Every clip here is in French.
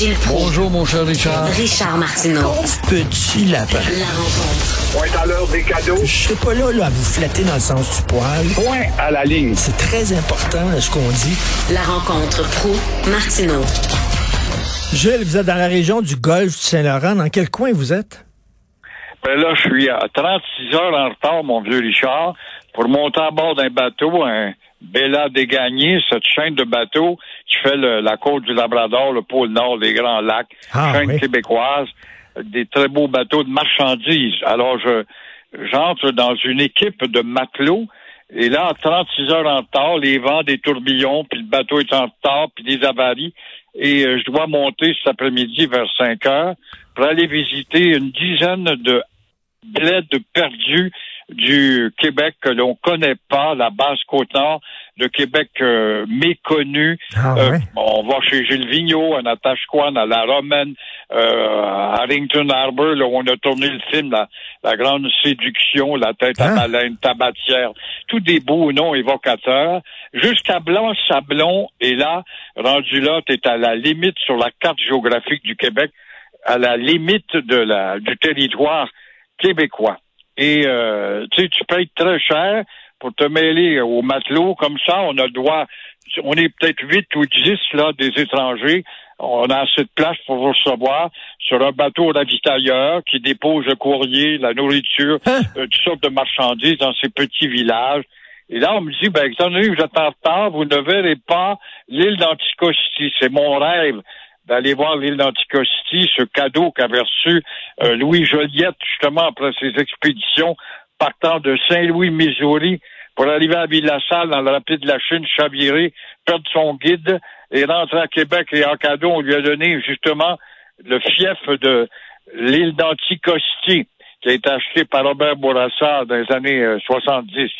Gilles Proulx. Bonjour, mon cher Richard. Richard Martineau. Petit lapin. La rencontre. Point à l'heure des cadeaux. Je serai pas là, là à vous flatter dans le sens du poil. Point à la ligne. C'est très important ce qu'on dit. La rencontre pro martineau Gilles, vous êtes dans la région du golfe du Saint-Laurent. Dans quel coin vous êtes? Ben là, je suis à 36 heures en retard, mon vieux Richard, pour monter à bord d'un bateau, un Bella Dégagné, cette chaîne de bateaux qui fait le- la côte du Labrador, le pôle Nord, les Grands Lacs, Ah, chaîne oui. québécoise, des très beaux bateaux de marchandises. Alors, je j'entre dans une équipe de matelots, et là, à 36 heures en retard, les vents, des tourbillons, puis le bateau est en retard, puis des avaries, et euh, je dois monter cet après-midi vers 5 heures pour aller visiter une dizaine de bleds perdus du Québec que l'on connaît pas, la basse côte nord, de Québec euh, méconnu. Ah Euh, on va chez Gilles Vigneault, à Natashquan, à La Romaine, euh, à Harrington Harbour, là où on a tourné le film, la, la grande séduction, la tête Hein? à baleine, tabatière, tous des beaux noms évocateurs, jusqu'à Blanc-Sablon, et là, rendu là, tu à la limite sur la carte géographique du Québec, à la limite de la, du territoire québécois. Et euh, tu sais, tu payes très cher pour te mêler aux matelots comme ça. On a le droit, on est peut-être huit ou dix là des étrangers. On a assez de place pour vous recevoir sur un bateau ravitailleur qui dépose le courrier, la nourriture, Hein? euh, toutes sortes de marchandises dans ces petits villages. Et là, on me dit, ben, étant donné que vous êtes en retard, vous ne verrez pas l'île d'Anticosti. C'est mon rêve d'aller voir l'île d'Anticosti, ce cadeau qu'avait reçu euh, Louis Joliette, justement, après ses expéditions, partant de Saint-Louis, Missouri, pour arriver à Ville-la-Salle, dans le rapide de la Chine, chavirer, perdre son guide, et rentrer à Québec, et en cadeau, on lui a donné, justement, le fief de l'île d'Anticosti, qui a été acheté par Robert Bourassa dans les années euh, 70.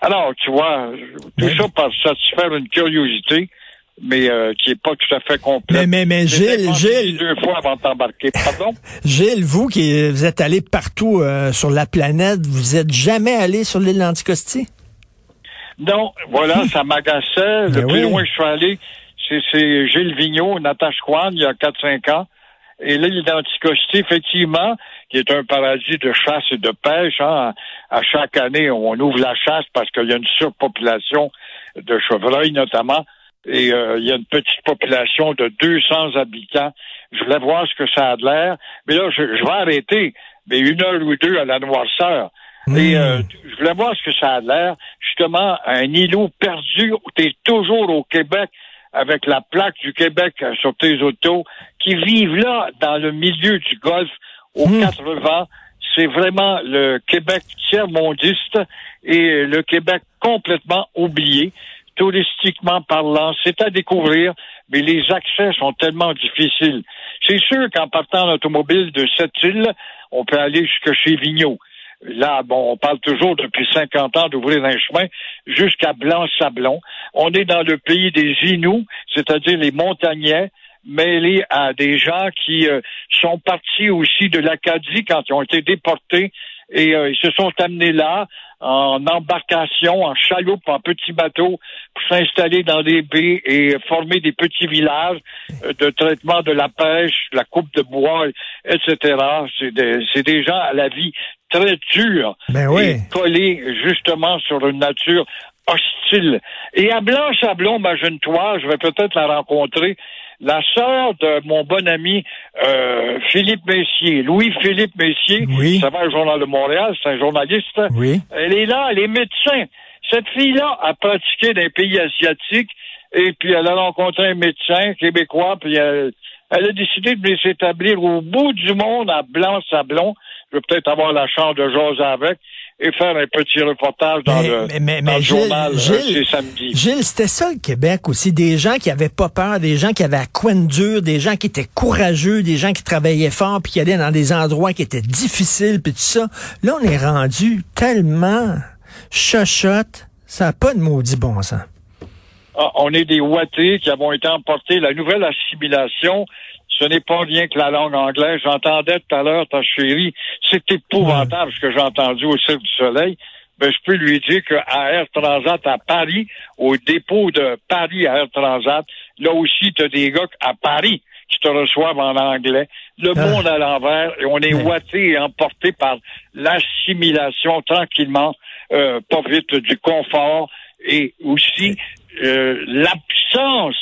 Alors, tu vois, tout ça pour satisfaire une curiosité, mais euh, qui est pas tout à fait complète. Mais, mais, mais Gilles, Gilles, deux fois avant de t'embarquer. Pardon? Gilles, vous qui vous êtes allé partout euh, sur la planète, vous êtes jamais allé sur l'île d'Anticosti? Non, voilà, ça m'agaçait. Le Ben plus oui. loin que je suis allé, c'est, Gilles Vigneault, Natashquan, il y a 4-5 ans. Et l'île d'Anticosti, effectivement, qui est un paradis de chasse et de pêche. Hein. À chaque année, on ouvre la chasse parce qu'il y a une surpopulation de chevreuils, notamment. Et euh, il y a une petite population de 200 habitants. Je voulais voir ce que ça a de l'air. Mais là, je, je vais arrêter. Mais une heure ou deux à la noirceur. Et euh, je voulais voir ce que ça a de l'air. Justement, un îlot perdu où tu es toujours au Québec avec la plaque du Québec euh, sur tes autos, qui vivent là, dans le milieu du golfe, aux quatre vents. C'est vraiment le Québec tiers-mondiste et le Québec complètement oublié, touristiquement parlant. C'est à découvrir, mais les accès sont tellement difficiles. C'est sûr qu'en partant en automobile de cette île, on peut aller jusque chez Vigneault. Là, bon, on parle toujours depuis 50 ans d'ouvrir un chemin jusqu'à Blanc-Sablon. On est dans le pays des Inuits, c'est-à-dire les montagnais, mêlés à des gens qui euh, sont partis aussi de l'Acadie quand ils ont été déportés et euh, ils se sont amenés là en embarcation, en chaloupe, en petits bateaux pour s'installer dans des baies et former des petits villages euh, de traitement de la pêche, de la coupe de bois, etc. C'est des, des gens à la vie très dure Ben oui. et collés justement sur une nature hostile. Et à Blanc-Sablon, imagine-toi, je vais peut-être la rencontrer, la sœur de mon bon ami euh, Philippe Messier, Louis-Philippe Messier, Oui. ça va le Journal de Montréal, c'est un journaliste. Oui. Elle est là, elle est médecin. Cette fille-là a pratiqué dans les pays asiatiques et puis elle a rencontré un médecin québécois, puis elle, elle a décidé de s'établir au bout du monde à Blanc-Sablon. Je vais peut-être avoir la chance de jaser avec et faire un petit reportage dans Mais- le, mais- mais- dans mais le Gilles, journal euh, Gilles, c'est samedi. Gilles, c'était ça le Québec aussi. Des gens qui avaient pas peur, des gens qui avaient la couenne dure, des gens qui étaient courageux, des gens qui travaillaient fort puis qui allaient dans des endroits qui étaient difficiles puis tout ça. Là, on est rendu tellement chochotte, ça n'a pas de maudit bon sens. Ah, on est des ouatés qui avons été emportés. La nouvelle assimilation, ce n'est pas rien que la langue anglaise. J'entendais tout à l'heure ta chérie. C'est épouvantable ce que j'ai entendu au Cirque du Soleil. Ben, je peux lui dire qu'à Air Transat à Paris, au dépôt de Paris à Air Transat, Là aussi, tu as des gars à Paris qui te reçoivent en anglais. Le Ah. monde à l'envers, et on est ouaté et emporté par l'assimilation tranquillement, euh, pas vite, du confort et aussi euh, l'absence,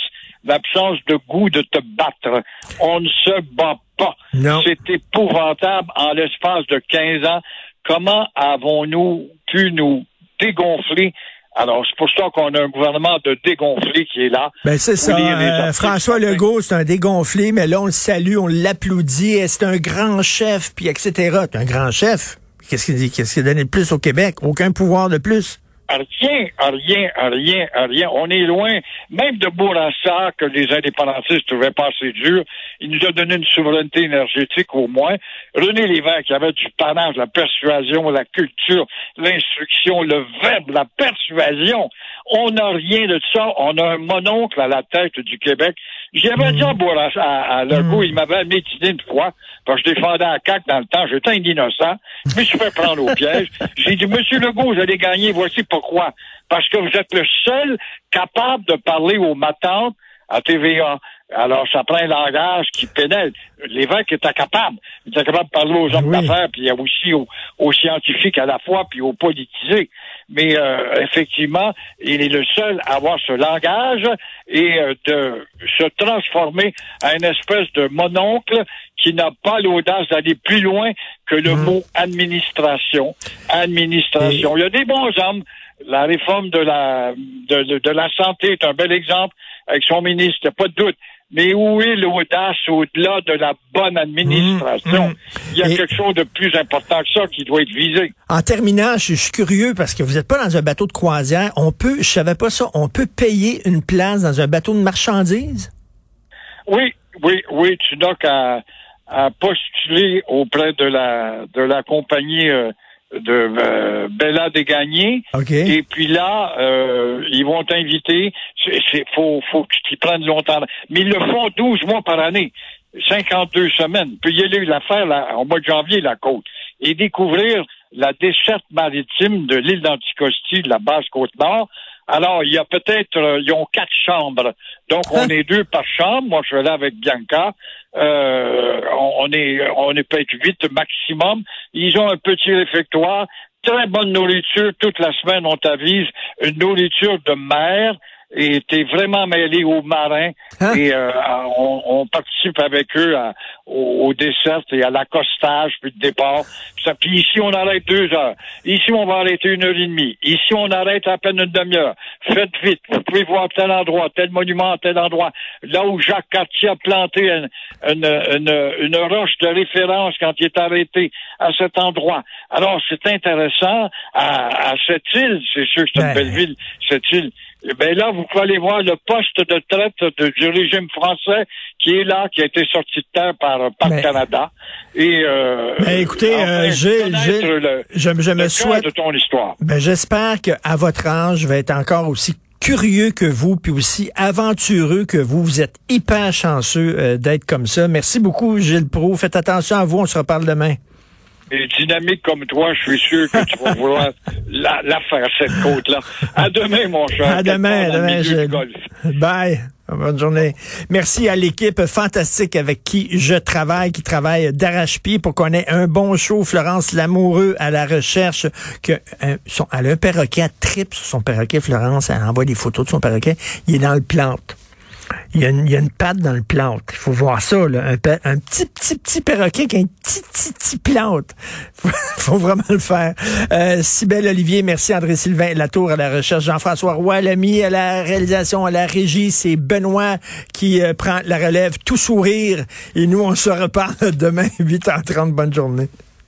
l'absence de goût de te battre. On ne se bat pas. Non. C'est épouvantable en l'espace de 15 ans. Comment avons-nous pu nous dégonfler? Alors, c'est pour ça qu'on a un gouvernement de dégonflé qui est là. Ben c'est ça. Euh, François. Legault, c'est un dégonflé, mais là, on le salue, on l'applaudit. C'est un grand chef, puis etc. C'est un grand chef. Qu'est-ce qu'il dit? Qu'est-ce qu'il a donné de plus au Québec? Aucun pouvoir de plus. Rien, rien, rien, rien. On est loin, même de Bourassa, que les indépendantistes trouvaient pas assez dur. Il nous a donné une souveraineté énergétique au moins. René Lévesque, avait du panache, la persuasion, la culture, l'instruction, le verbe, la persuasion. On n'a rien de ça. On a un mononcle à la tête du Québec. J'avais dit à Bourassa, à, à Legault, il m'avait métiné une fois, parce que je défendais à CAC dans le temps. J'étais un innocent. Je me suis fait prendre au piège. J'ai dit, Monsieur Legault, vous allez gagner. Voici pourquoi. Parce que vous êtes le seul capable de parler aux matantes à TVA. Alors, ça prend un langage qui pénètre. L'évêque était capable. Il était capable de parler aux hommes Oui. d'affaires, puis aussi aux, aux scientifiques à la fois, puis aux politisés. Mais euh, effectivement, il est le seul à avoir ce langage et euh, de se transformer à une espèce de mononcle qui n'a pas l'audace d'aller plus loin que le mot administration. Administration. Il y a des bons hommes. La réforme de la de, de- de la santé est un bel exemple avec son ministre, il n'y a pas de doute. Mais où est l'audace au-delà de la bonne administration? Mmh, mmh. Il y a Et- quelque chose de plus important que ça qui doit être visé. En terminant, je, je suis curieux parce que vous n'êtes pas dans un bateau de croisière. On peut, je savais pas ça, on peut payer une place dans un bateau de marchandises? Oui, oui, oui, tu n'as qu'à à postuler auprès de la de la compagnie euh, de euh, Bella Desgagnés. OK. Et puis là, euh, ils vont t'inviter. C'est, c'est- faut, faut qu'ils prennent longtemps. Mais ils le font 12 mois par année. 52 semaines. Puis il y a eu l'affaire là, au mois de janvier, la côte. Et découvrir la desserte maritime de l'île d'Anticosti, de la basse côte-nord. Alors, il y a peut-être, euh, ils ont quatre chambres. Donc, on est deux par chambre. Moi, je suis là avec Bianca. Euh, on, on est, on est peut-être huit maximum. Ils ont un petit réfectoire. Très bonne nourriture. Toute la semaine, on t'avise. Une nourriture de mer. T'es vraiment mêlé aux marins. Hein? Et euh, on, on participe avec eux à- au, au dessert et à l'accostage, puis le départ. Puis, ça, puis ici, on arrête deux heures. Ici, on va arrêter une heure et demie. Ici, on arrête à peine une demi-heure. Faites vite. Vous pouvez voir tel endroit, tel monument, tel endroit. Là où Jacques Cartier a planté une, une, une, une roche de référence quand il est arrêté à cet endroit. Alors, c'est intéressant. À, à cette île, c'est sûr que c'est une belle ville, cette île. Eh Ben là, vous pouvez aller voir le poste de traite de- du régime français qui est là, qui a été sorti de terre par Mais- Canada. Et euh, Ben, écoutez, euh, Gilles, le, je, je le me cœur souhaite de ton histoire. Ben, j'espère qu'à votre âge, je vais être encore aussi curieux que vous, puis aussi aventureux que vous. Vous êtes hyper chanceux euh, d'être comme ça. Merci beaucoup, Gilles Pro. Faites attention à vous. On se reparle demain. Dynamique comme toi, je suis sûr que tu vas vouloir la, la faire, cette côte-là. À demain, mon cher. À demain, demain. Bye. Bonne journée. Merci à l'équipe fantastique avec qui je travaille, qui travaille d'arrache-pied pour qu'on ait un bon show. Florence Lamoureux à la recherche que euh, son, elle a un perroquet, elle tripe sur son perroquet. Florence, elle envoie des photos de son perroquet. Il est dans le plante. Il y, a une, il patte dans le plante. Il faut voir ça. Un, pe- un petit, petit, petit perroquet qui a une petit, petit, petit plante. Faut, faut vraiment le faire. Euh, Olivier, merci André-Sylvain Latour à la recherche. Jean-François Roy, l'ami à la réalisation, à la régie. C'est Benoît qui euh, prend la relève, tout sourire. Et nous, on se reparle demain, 8h30. Bonne journée.